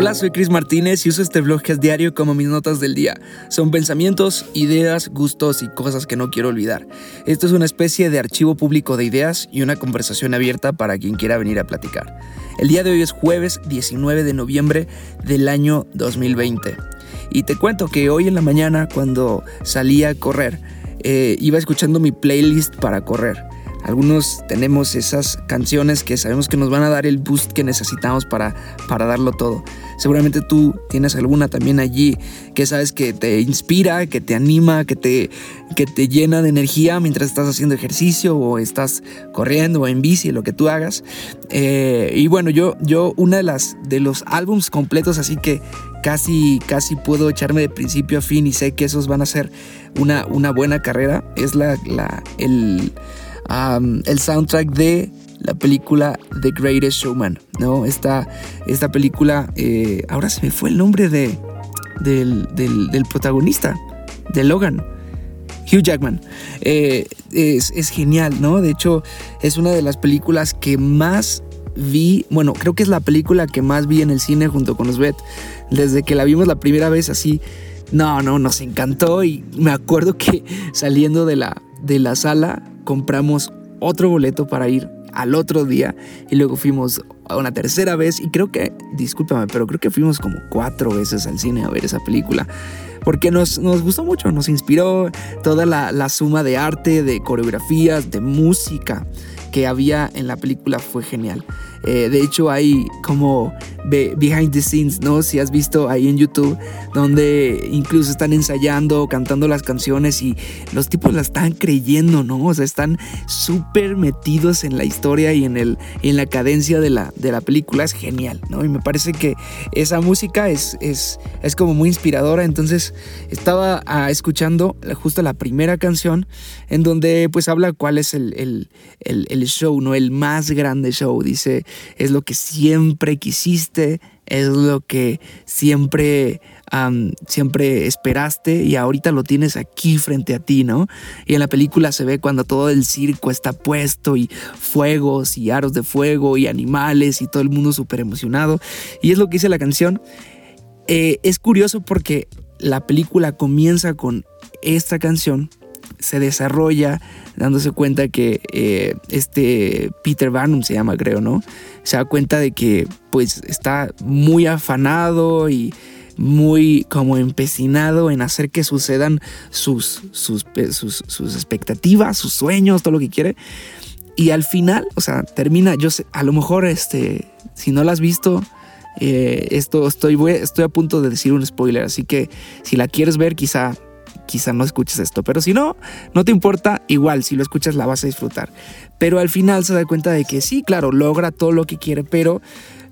Hola, soy Chris Martínez y uso este blog que es diario como mis notas del día. Son pensamientos, ideas, gustos y cosas que no quiero olvidar. Esto es una especie de archivo público de ideas y una conversación abierta para quien quiera venir a platicar. El día de hoy es jueves 19 de noviembre del año 2020. Y te cuento que hoy en la mañana cuando salí a correr, eh, iba escuchando mi playlist para correr. Algunos tenemos esas canciones que sabemos que nos van a dar el boost que necesitamos para, para darlo todo. Seguramente tú tienes alguna también allí que sabes que te inspira, que te anima, que te, que te llena de energía mientras estás haciendo ejercicio o estás corriendo o en bici, lo que tú hagas. Eh, y bueno, yo, yo una de las de los álbums completos, así que casi, casi puedo echarme de principio a fin y sé que esos van a ser una, una buena carrera, es la, la el el soundtrack de la película The Greatest Showman, ¿no? Esta, esta película, eh, ahora se me fue el nombre de, del, protagonista, de Logan. Hugh Jackman. Eh, es, es, genial, ¿no? De hecho, es una de las películas que más vi, bueno, creo que es la película que más vi en el cine junto con Osbeth. Desde que la vimos la primera vez así, no, no, nos encantó y me acuerdo que saliendo de la, de la sala compramos otro boleto para ir al otro día y luego fuimos a una tercera vez y creo que, discúlpame, pero creo que fuimos como cuatro veces al cine a ver esa película porque nos, nos gustó mucho, nos inspiró toda la, la suma de arte, de coreografías, de música que había en la película fue genial. Eh, de hecho, hay como behind the scenes, ¿no? Si has visto ahí en YouTube, donde incluso están ensayando, cantando las canciones y los tipos la están creyendo, ¿no? O sea, están súper metidos en la historia y en, el, en la cadencia de la, de la película. Es genial, ¿no? Y me parece que esa música es, es, es como muy inspiradora. Entonces, estaba ah, escuchando justo la primera canción en donde pues habla cuál es el, el, el, el show, ¿no? El más grande show. Dice, es lo que siempre quisiste, es lo que siempre, siempre esperaste y ahorita lo tienes aquí frente a ti, ¿no? Y en la película se ve cuando todo el circo está puesto y fuegos y aros de fuego y animales y todo el mundo súper emocionado. Y es lo que dice la canción. Eh, es curioso porque la película comienza con esta canción se desarrolla dándose cuenta que eh, este Peter Barnum se llama, creo, ¿no? Se da cuenta de que pues está muy afanado y muy como empecinado en hacer que sucedan sus, sus, sus, expectativas, sus sueños, todo lo que quiere. Y al final, o sea, termina, yo sé, a lo mejor, este, si no la has visto, eh, esto estoy, estoy a punto de decir un spoiler, así que si la quieres ver, quizá quizá no escuches esto, pero si no, no te importa, igual si lo escuchas la vas a disfrutar. Pero al final se da cuenta de que sí, claro, logra todo lo que quiere, pero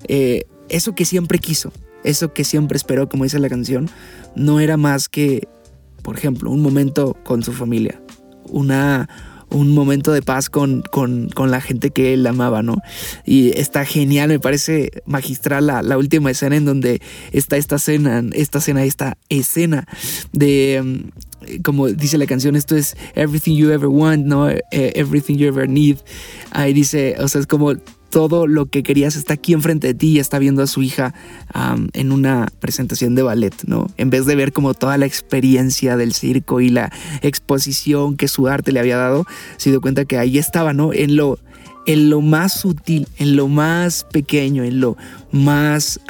eh, eso que siempre quiso, eso que siempre esperó, como dice la canción, no era más que, por ejemplo, un momento con su familia, una un momento de paz con, con, la gente que él amaba, ¿no? Y está genial, me parece magistral la, última escena en donde está esta escena, esta escena, esta escena de, mm, como dice la canción, esto es everything you ever want, ¿no? Eh, everything you ever need. Ahí dice, o sea, es como todo lo que querías está aquí enfrente de ti y está viendo a su hija en una presentación de ballet, ¿no? En vez de ver como toda la experiencia del circo y la exposición que su arte le había dado, se dio cuenta que ahí estaba, ¿no? En lo, en lo más sutil, en lo más pequeño, en lo más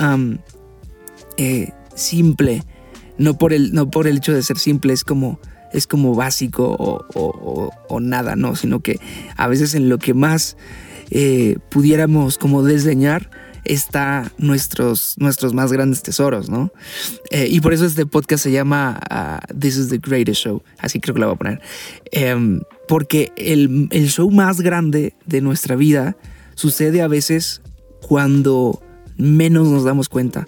eh, simple, no por, el, no por el hecho de ser simple, es como es como básico o, o, nada, ¿no? Sino que a veces en lo que más eh, pudiéramos como desdeñar está nuestros, nuestros más grandes tesoros, ¿no? Eh, y por eso este podcast se llama ah, This is the Greatest Show, así creo que lo voy a poner. Em, porque el, el show más grande de nuestra vida sucede a veces cuando menos nos damos cuenta.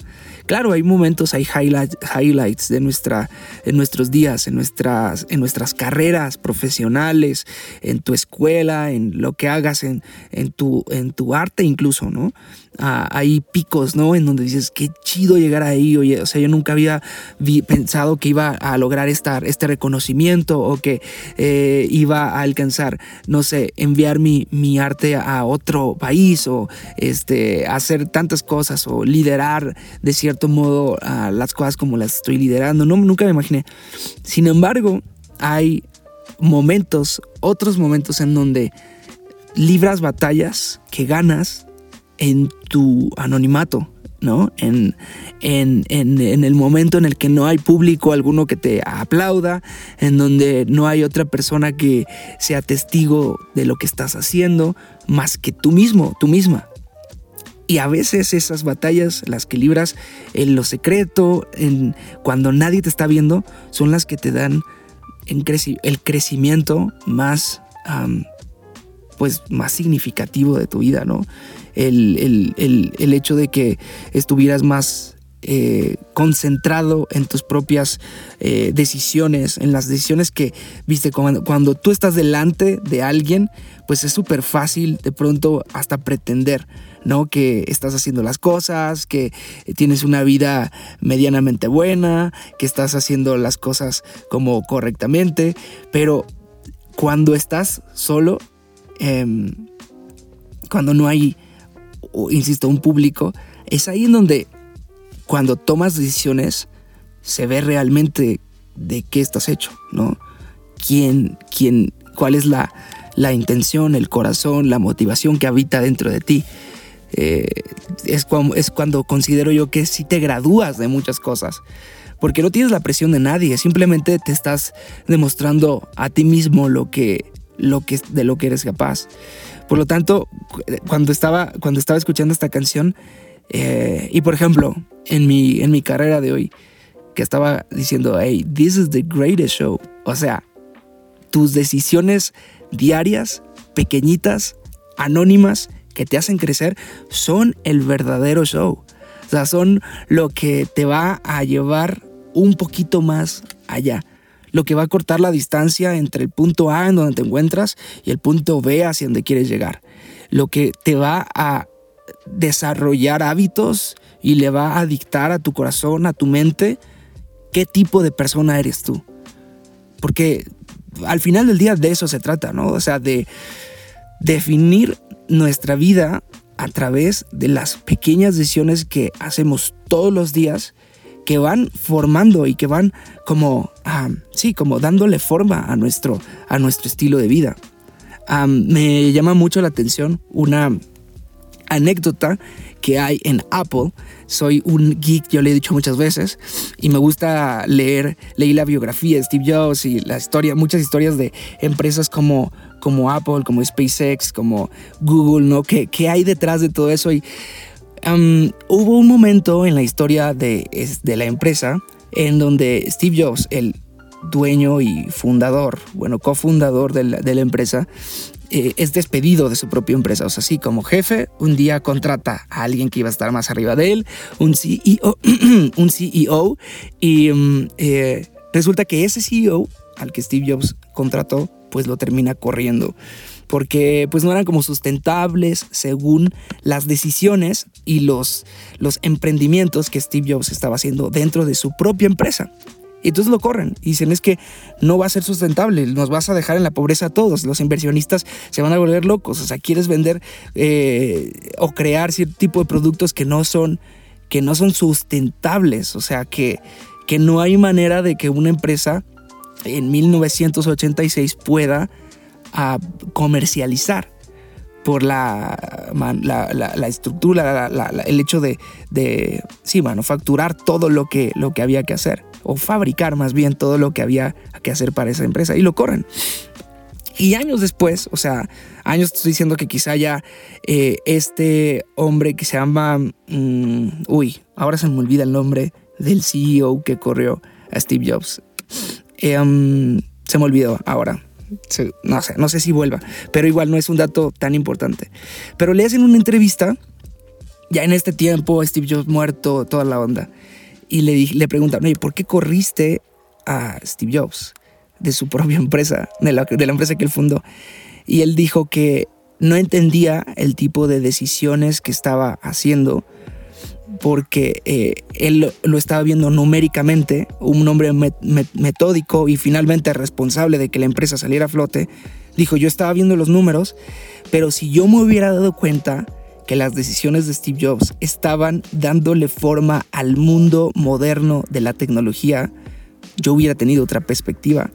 Claro, hay momentos, hay highlights de, nuestra, en nuestros días, en nuestras, en nuestras carreras profesionales, en tu escuela, en lo que hagas, en, en, tu, en tu arte incluso, ¿no? Hay picos, ¿no? En donde dices, qué chido llegar ahí, o sea, yo nunca había pensado que iba a lograr este reconocimiento o que eh, iba a alcanzar, no sé, enviar mi, mi arte a otro país o este, hacer tantas cosas o liderar de cierto modo las cosas como las estoy liderando, no, nunca me imaginé. Sin embargo, hay momentos, otros momentos en donde libras batallas que ganas en tu anonimato, ¿no? En, en, en, el momento en el que no hay público alguno que te aplauda, en donde no hay otra persona que sea testigo de lo que estás haciendo, más que tú mismo, tú misma. Y a veces esas batallas, las que libras en lo secreto, en, cuando nadie te está viendo, son las que te dan el crecimiento más, pues, más significativo de tu vida, ¿no? El, hecho de que estuvieras más eh, concentrado en tus propias eh, decisiones, en las decisiones que, viste, cuando, cuando tú estás delante de alguien, pues es súper fácil de pronto hasta pretender ¿no? Que estás haciendo las cosas, que tienes una vida medianamente buena, que estás haciendo las cosas como correctamente, pero cuando estás solo, em, cuando no hay, insisto, un público, es ahí en donde cuando tomas decisiones se ve realmente de qué estás hecho, ¿no? ¿Quién, quién, cuál es la, la intención, el corazón, la motivación que habita dentro de ti? Eh, es, cuando, es cuando considero yo que si te gradúas de muchas cosas. Porque no tienes la presión de nadie, simplemente te estás demostrando a ti mismo lo que, lo que, de lo que eres capaz. Por lo tanto, cuando estaba, cuando estaba escuchando esta canción, eh, y por ejemplo, en mi, en mi carrera de hoy, que estaba diciendo, hey, this is the greatest show. O sea, tus decisiones diarias, pequeñitas, anónimas, que te hacen crecer son el verdadero show. O sea, son lo que te va a llevar un poquito más allá. Lo que va a cortar la distancia entre el punto A en donde te encuentras y el punto B hacia donde quieres llegar. Lo que te va a desarrollar hábitos y le va a dictar a tu corazón, a tu mente, qué tipo de persona eres tú. Porque al final del día de eso se trata, ¿no? O sea, de definir nuestra vida a través de las pequeñas decisiones que hacemos todos los días que van formando y que van como, sí, como dándole forma a nuestro, a nuestro estilo de vida. me llama mucho la atención una anécdota que hay en Apple. Soy un geek, yo le he dicho muchas veces, y me gusta leer, leí la biografía de Steve Jobs y la historia, muchas historias de empresas como, como Apple, como SpaceX, como Google, ¿no? ¿Qué, qué hay detrás de todo eso? Um, hubo un momento en la historia de, de la empresa en donde Steve Jobs, el dueño y fundador, bueno, cofundador de de la empresa, eh, es despedido de su propia empresa. O sea, sí, como jefe, un día contrata a alguien que iba a estar más arriba de él, un CEO, un CEO y mm, eh, resulta que ese CEO al que Steve Jobs contrató, pues lo termina corriendo porque pues no eran como sustentables según las decisiones y los, los emprendimientos que Steve Jobs estaba haciendo dentro de su propia empresa. Y entonces lo corren y dicen es que no va a ser sustentable, nos vas a dejar en la pobreza a todos, los inversionistas se van a volver locos, o sea, quieres vender eh, o crear cierto tipo de productos que no son, que no son sustentables, o sea, que, que no hay manera de que una empresa en 1986 pueda ah, comercializar por la, la, estructura, el hecho de, de sí, manufacturar todo lo que, lo que había que hacer o fabricar más bien todo lo que había que hacer para esa empresa y lo corren. Y años después, o sea, años estoy diciendo que quizá ya eh, este hombre que se llama, mm, uy, ahora se me olvida el nombre del CEO que corrió a Steve Jobs. Em, se me olvidó ahora. No sé, no sé si vuelva, pero igual no es un dato tan importante. Pero le hacen una entrevista, ya en este tiempo, Steve Jobs muerto, toda la onda y le, le preguntaron, oye, ¿por qué corriste a Steve Jobs de su propia empresa, de la, de la empresa que él fundó? Y él dijo que no entendía el tipo de decisiones que estaba haciendo porque eh, él lo estaba viendo numéricamente, un hombre metódico y finalmente responsable de que la empresa saliera a flote, dijo, yo estaba viendo los números, pero si yo me hubiera dado cuenta que las decisiones de Steve Jobs estaban dándole forma al mundo moderno de la tecnología, yo hubiera tenido otra perspectiva.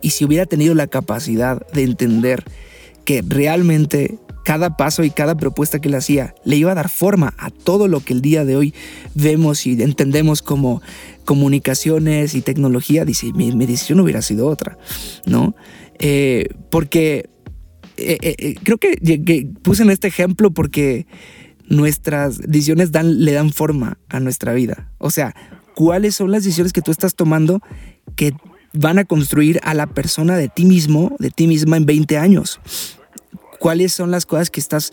Y si hubiera tenido la capacidad de entender que realmente cada paso y cada propuesta que le hacía le iba a dar forma a todo lo que el día de hoy vemos y entendemos como comunicaciones y tecnología, dice, mi, decisión hubiera sido otra, ¿no? Eh, porque eh, eh, creo que, puse en este ejemplo porque nuestras decisiones le dan forma a nuestra vida. O sea, ¿cuáles son las decisiones que tú estás tomando que van a construir a la persona de ti mismo, de ti misma en 20 años? Cuáles son las cosas que estás,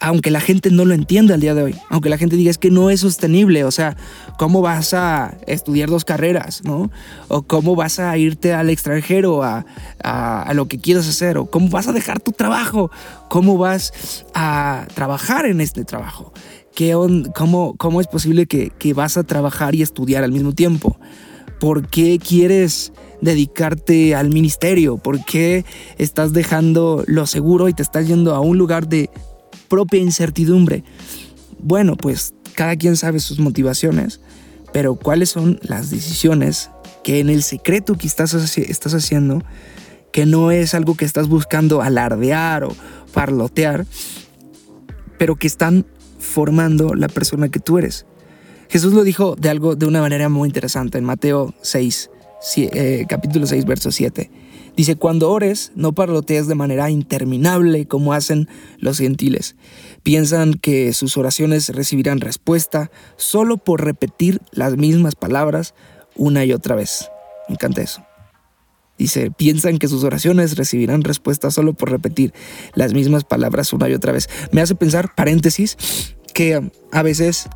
aunque la gente no lo entienda al día de hoy, aunque la gente diga es que no es sostenible, o sea, ¿cómo vas a estudiar dos carreras, no? O cómo vas a irte al extranjero a, a, lo que quieras hacer, o cómo vas a dejar tu trabajo, cómo vas a trabajar en este trabajo. ¿Qué cómo, ¿Cómo es posible que, que vas a trabajar y estudiar al mismo tiempo? ¿Por qué quieres dedicarte al ministerio? ¿Por qué estás dejando lo seguro y te estás yendo a un lugar de propia incertidumbre? Bueno, pues cada quien sabe sus motivaciones, pero ¿cuáles son las decisiones que en el secreto que estás, estás haciendo, que no es algo que estás buscando alardear o parlotear, pero que están formando la persona que tú eres? Jesús lo dijo de algo de una manera muy interesante en Mateo 6, eh, capítulo 6, verso 7. Dice, cuando ores, no parlotees de manera interminable como hacen los gentiles. Piensan que sus oraciones recibirán respuesta solo por repetir las mismas palabras una y otra vez. Me encanta eso. Dice, piensan que sus oraciones recibirán respuesta solo por repetir las mismas palabras una y otra vez. Me hace pensar, paréntesis, que a veces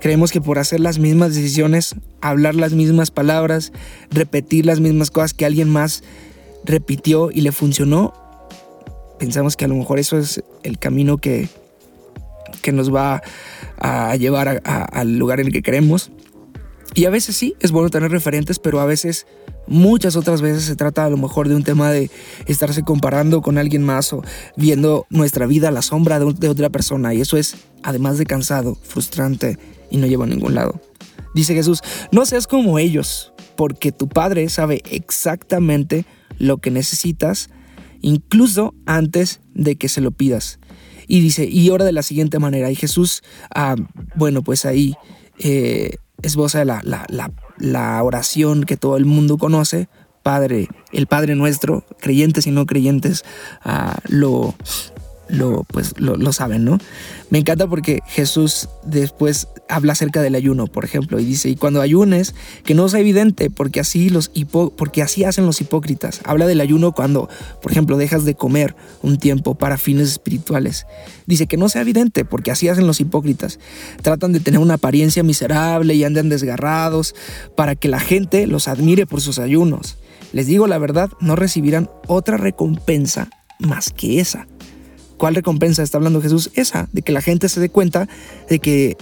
Creemos que por hacer las mismas decisiones, hablar las mismas palabras, repetir las mismas cosas que alguien más repitió y le funcionó, pensamos que a lo mejor eso es el camino que, que nos va a llevar al lugar en el que queremos. Y a veces sí, es bueno tener referentes, pero a veces, muchas otras veces se trata a lo mejor de un tema de estarse comparando con alguien más o viendo nuestra vida a la sombra de, de otra persona. Y eso es, además de cansado, frustrante y no lleva a ningún lado. Dice Jesús, no seas como ellos, porque tu Padre sabe exactamente lo que necesitas, incluso antes de que se lo pidas. Y dice, y ora de la siguiente manera. Y Jesús, ah, bueno, pues ahí eh, esboza la, la, la, la oración que todo el mundo conoce. Padre, el Padre nuestro, creyentes y no creyentes, ah, lo, lo, pues, lo, saben, ¿no? Me encanta porque Jesús después habla acerca del ayuno, por ejemplo, y dice, y cuando ayunes, que no sea evidente, porque así, los porque así hacen los hipócritas. Habla del ayuno cuando, por ejemplo, dejas de comer un tiempo para fines espirituales. Dice que no sea evidente, porque así hacen los hipócritas. Tratan de tener una apariencia miserable y andan desgarrados para que la gente los admire por sus ayunos. Les digo la verdad, no recibirán otra recompensa más que esa. ¿Cuál recompensa está hablando Jesús? Esa, de que la gente se dé cuenta de que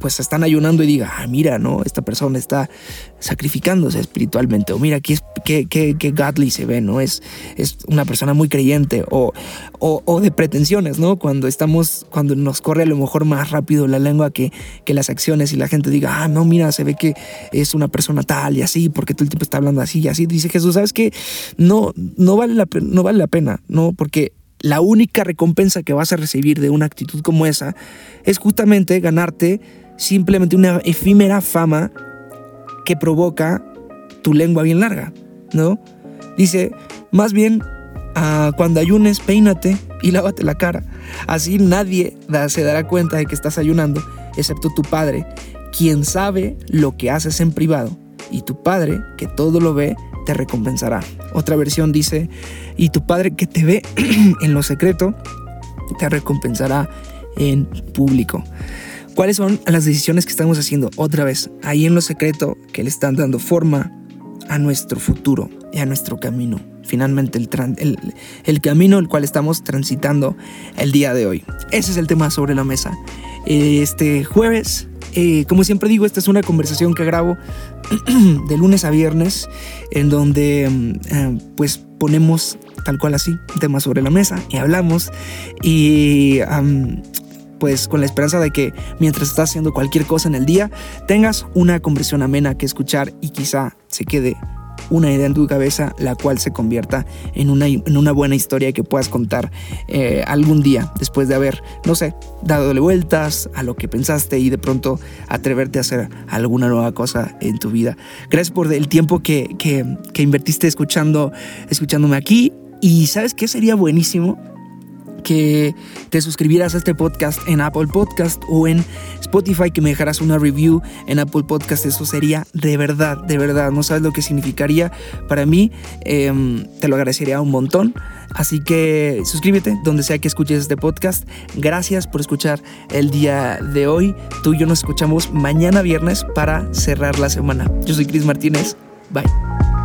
pues están ayunando y diga, ah, mira, ¿no? Esta persona está sacrificándose espiritualmente, o mira, qué, qué, qué, qué godly se ve, ¿no? Es, es una persona muy creyente, o, o, de pretensiones, ¿no? Cuando estamos, cuando nos corre a lo mejor más rápido la lengua que, que las acciones y la gente diga, ah, no, mira, se ve que es una persona tal y así, porque todo el tiempo está hablando así y así. Dice Jesús, ¿sabes qué? No, no, vale la, no vale la pena, ¿no? Porque la única recompensa que vas a recibir de una actitud como esa es justamente ganarte simplemente una efímera fama que provoca tu lengua bien larga, ¿no? Dice, más bien, ah, cuando ayunes, peínate y lávate la cara. Así nadie se dará cuenta de que estás ayunando, excepto tu padre, quien sabe lo que haces en privado. Y tu padre, que todo lo ve, te recompensará. Otra versión dice, y tu Padre que te ve en lo secreto, te recompensará en público. ¿Cuáles son las decisiones que estamos haciendo? Otra vez, ahí en lo secreto, que le están dando forma a nuestro futuro y a nuestro camino. finalmente el, el, camino el cual estamos transitando el día de hoy. Ese es el tema sobre la mesa. Este jueves, eh, como siempre digo, esta es una conversación que grabo de lunes a viernes, en donde mm, eh, pues ponemos tal cual así temas sobre la mesa y hablamos. Y pues con la esperanza de que mientras estás haciendo cualquier cosa en el día tengas una conversación amena que escuchar y quizá se quede una idea en tu cabeza, la cual se convierta en una, en una buena historia que puedas contar eh, algún día después de haber, no sé, dadole vueltas a lo que pensaste y de pronto atreverte a hacer alguna nueva cosa en tu vida. Gracias por el tiempo que, que, que invertiste escuchando, escuchándome aquí. Y sabes qué sería buenísimo que te suscribieras a este podcast en Apple Podcast o en Spotify, que me dejaras una review en Apple Podcast. Eso sería de verdad, de verdad. No sabes lo que significaría para mí. Em, te lo agradecería un montón. Así que suscríbete donde sea que escuches este podcast. Gracias por escuchar el día de hoy. Tú y yo nos escuchamos mañana viernes para cerrar la semana. Yo soy Chris Martínez. Bye.